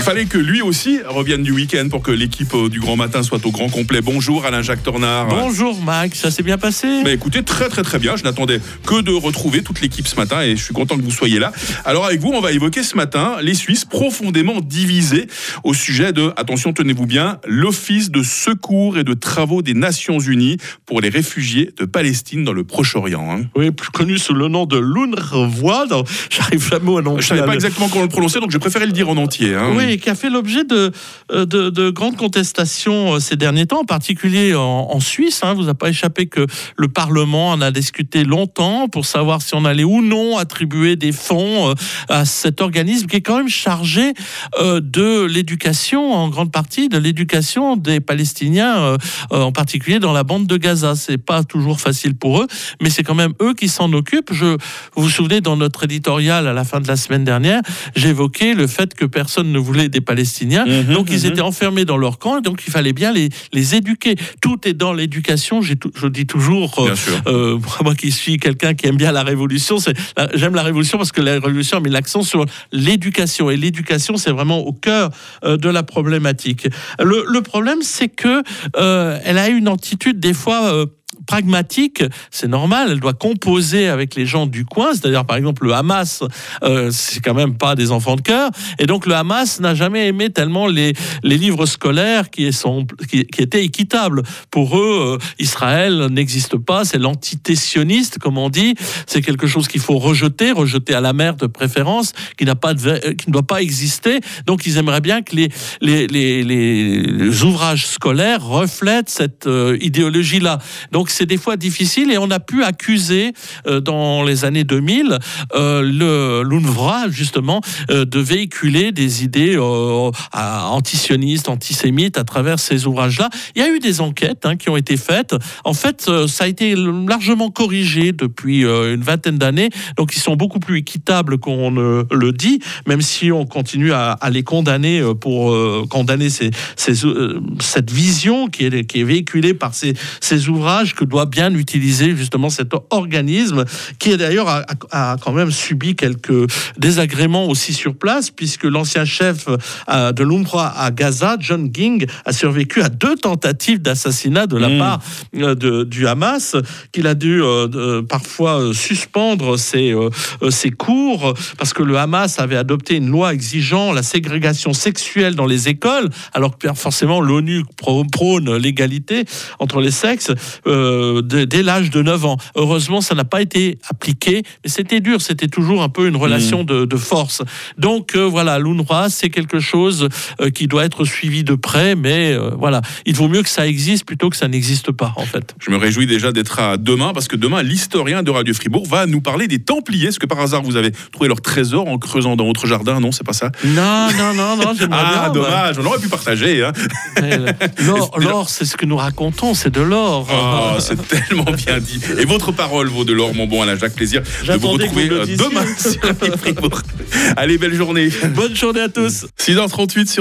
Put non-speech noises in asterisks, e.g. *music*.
Il fallait que lui aussi revienne du week-end pour que l'équipe euh, du Grand Matin soit au grand complet. Bonjour Alain-Jacques Tornard. Bonjour Max, ça s'est bien passé? Bah écoutez, très très très bien. Je n'attendais que de retrouver toute l'équipe ce matin et je suis content que vous soyez là. Alors avec vous, on va évoquer ce matin les Suisses profondément divisés au sujet de, attention, tenez-vous bien, l'Office de secours et de travaux des Nations Unies pour les réfugiés de Palestine dans le Proche-Orient. hein. Oui, plus connu sous le nom de l'UNRWA. J'arrive jamais à non Je savais pas exactement comment le prononcer, donc je préférais le dire en entier. hein. Oui, qui a fait l'objet de, euh, de, de grandes contestations euh, ces derniers temps, en particulier en, en Suisse. Hein. Vous a pas échappé que le Parlement en a discuté longtemps pour savoir si on allait ou non attribuer des fonds euh, à cet organisme qui est quand même chargé de l'éducation, en grande partie de l'éducation des Palestiniens, en particulier dans la bande de Gaza. C'est pas toujours facile pour eux, mais c'est quand même eux qui s'en occupent. Je, vous vous souvenez, dans notre éditorial à la fin de la semaine dernière, j'évoquais le fait que personne ne voulait des Palestiniens, Mhm, donc ils mhm. étaient enfermés dans leur camp, donc il fallait bien les, les éduquer. Tout est dans l'éducation. Je dis toujours, euh, euh, *laughs* moi qui suis quelqu'un qui aime bien la révolution, j'aime la révolution parce que la révolution met l'accent sur l'éducation et l'éducation c'est vraiment au cœur euh, de la problématique. Le, le problème c'est que euh, elle a une attitude des fois pragmatique, c'est normal, elle doit composer avec les gens du coin, c'est-à-dire par exemple le Hamas, euh, c'est quand même pas des enfants de cœur, et donc le Hamas n'a jamais aimé tellement les, les livres scolaires qui, sont, qui, étaient équitables. Pour eux, euh, Israël n'existe pas, c'est l'antité-sioniste, comme on dit, c'est quelque chose qu'il faut rejeter, rejeter à la mer de préférence, qui, n'a pas de, vé- qui ne doit pas exister. Donc ils aimeraient bien que les, les, les, les ouvrages scolaires reflètent cette euh, idéologie-là. Donc c'est des fois difficile et on a pu accuser euh, dans les années 2000 euh, le l'UNRWA justement euh, de véhiculer des idées antisionistes, antisémites à travers ces ouvrages-là. Il y a eu des enquêtes hein, qui ont été faites. En fait, ça a été largement corrigé depuis une vingtaine d'années. Donc ils sont beaucoup plus équitables qu'on ne le dit, même si on continue à, les condamner pour condamner ces, cette vision qui est, véhiculée par ces ouvrages que doit bien utiliser justement cet organisme qui d'ailleurs a, quand même subi quelques désagréments aussi sur place puisque l'ancien chef euh, de l'UNRWA à Gaza, John Ging, a survécu à deux tentatives d'assassinat de la Mm. part euh, de- du Hamas, qu'il a dû euh, parfois suspendre ses, euh, ses cours parce que le Hamas avait adopté une loi exigeant la ségrégation sexuelle dans les écoles, alors que forcément l'ONU prô- prône l'égalité entre les sexes euh, dès dès l'âge de 9 ans. Heureusement, ça n'a pas été appliqué, mais c'était dur, c'était toujours un peu une relation de, de force. Donc euh, voilà, l'UNRWA, c'est quelque chose euh, qui doit être suivi de près, mais euh, voilà, il vaut mieux que ça existe plutôt que ça n'existe pas, en fait. Je me réjouis déjà d'être à demain parce que demain, l'historien de Radio Fribourg va nous parler des Templiers. Est-ce que par hasard vous avez trouvé leur trésor en creusant dans votre jardin? Non, c'est pas ça Non, non, non, non, *laughs* Ah, bien. dommage, on aurait pu partager. Hein. euh, *laughs* l'or, c'est ce que nous racontons, c'est de l'or. Oh, c'est tellement bien dit. Et votre parole vaut de l'or, mon bon Alain Jacques. Plaisir de vous retrouver euh, demain *laughs* sur. Allez, belle journée. Bonne journée à tous. 6h38 sur